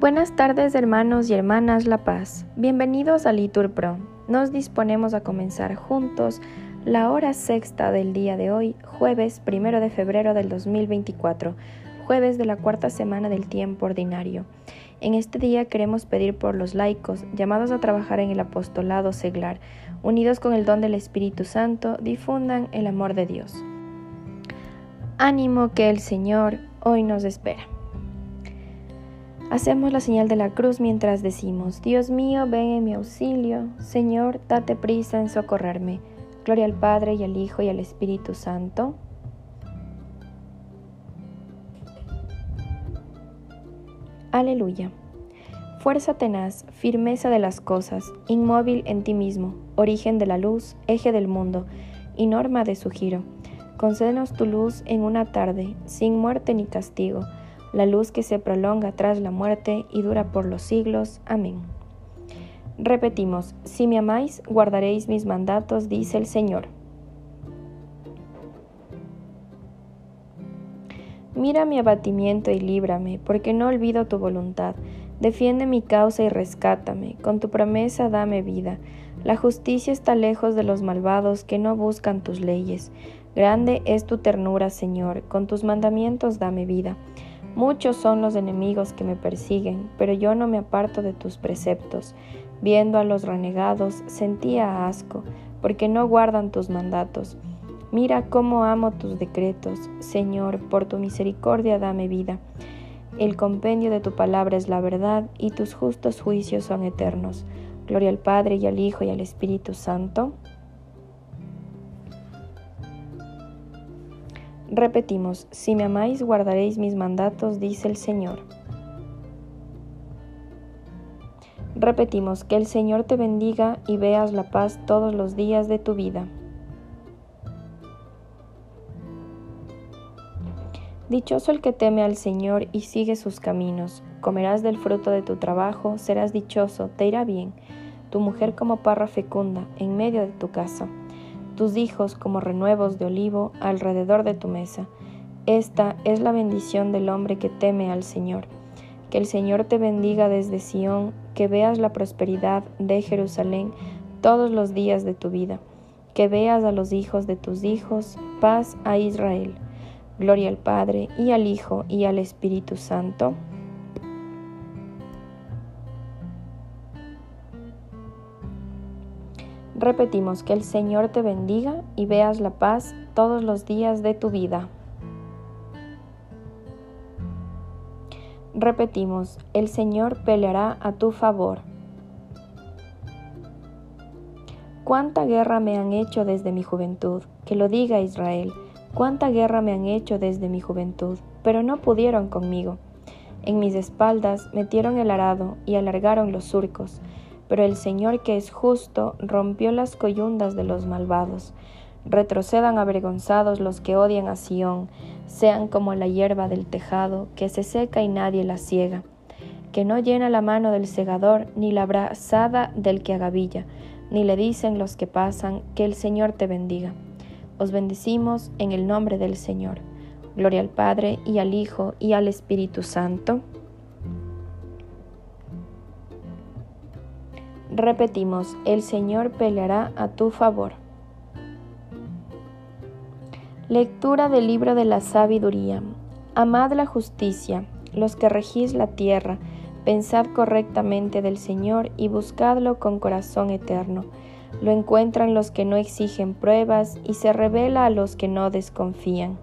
Buenas tardes hermanos y hermanas La Paz. Bienvenidos a Litur Pro. Nos disponemos a comenzar juntos la hora sexta del día de hoy, jueves primero de febrero del 2024, jueves de la cuarta semana del tiempo ordinario. En este día queremos pedir por los laicos llamados a trabajar en el apostolado seglar, unidos con el don del Espíritu Santo, difundan el amor de Dios. Ánimo que el Señor hoy nos espera. Hacemos la señal de la cruz mientras decimos, Dios mío, ven en mi auxilio, Señor, date prisa en socorrerme. Gloria al Padre y al Hijo y al Espíritu Santo. Aleluya. Fuerza tenaz, firmeza de las cosas, inmóvil en ti mismo, origen de la luz, eje del mundo y norma de su giro. Concédenos tu luz en una tarde, sin muerte ni castigo la luz que se prolonga tras la muerte y dura por los siglos. Amén. Repetimos, si me amáis, guardaréis mis mandatos, dice el Señor. Mira mi abatimiento y líbrame, porque no olvido tu voluntad. Defiende mi causa y rescátame, con tu promesa dame vida. La justicia está lejos de los malvados que no buscan tus leyes. Grande es tu ternura, Señor, con tus mandamientos dame vida. Muchos son los enemigos que me persiguen, pero yo no me aparto de tus preceptos. Viendo a los renegados, sentía asco, porque no guardan tus mandatos. Mira cómo amo tus decretos, Señor, por tu misericordia dame vida. El compendio de tu palabra es la verdad, y tus justos juicios son eternos. Gloria al Padre y al Hijo y al Espíritu Santo Repetimos, si me amáis guardaréis mis mandatos, dice el Señor. Repetimos, que el Señor te bendiga y veas la paz todos los días de tu vida. Dichoso el que teme al Señor y sigue sus caminos. Comerás del fruto de tu trabajo, serás dichoso, te irá bien. Tu mujer como parra fecunda en medio de tu casa tus hijos como renuevos de olivo alrededor de tu mesa. Esta es la bendición del hombre que teme al Señor. Que el Señor te bendiga desde Sión, que veas la prosperidad de Jerusalén todos los días de tu vida, que veas a los hijos de tus hijos, paz a Israel. Gloria al Padre y al Hijo y al Espíritu Santo Repetimos que el Señor te bendiga y veas la paz todos los días de tu vida. Repetimos, el Señor peleará a tu favor. Cuánta guerra me han hecho desde mi juventud, que lo diga Israel, cuánta guerra me han hecho desde mi juventud, pero no pudieron conmigo. En mis espaldas metieron el arado y alargaron los surcos, pero el Señor que es justo rompió las coyundas de los malvados. Retrocedan avergonzados los que odian a Sión, sean como la hierba del tejado, que se seca y nadie la ciega, que no llena la mano del segador, ni la brazada del que agavilla, ni le dicen los que pasan, que el Señor te bendiga. Os bendecimos en el nombre del Señor. Gloria al Padre, y al Hijo, y al Espíritu Santo Repetimos, el Señor peleará a tu favor. Lectura del libro de la sabiduría. Amad la justicia, los que regís la tierra, pensad correctamente del Señor y buscadlo con corazón eterno. Lo encuentran los que no exigen pruebas y se revela a los que no desconfían.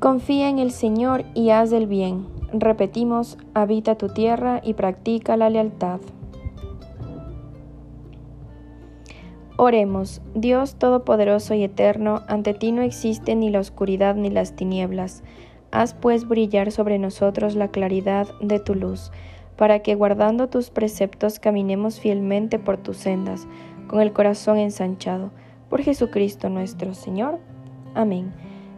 Confía en el Señor y haz el bien Repetimos, habita tu tierra y practica la lealtad. Oremos, Dios Todopoderoso y Eterno, ante ti no existe ni la oscuridad ni las tinieblas. Haz pues brillar sobre nosotros la claridad de tu luz, para que guardando tus preceptos caminemos fielmente por tus sendas, con el corazón ensanchado. Por Jesucristo nuestro Señor. Amén.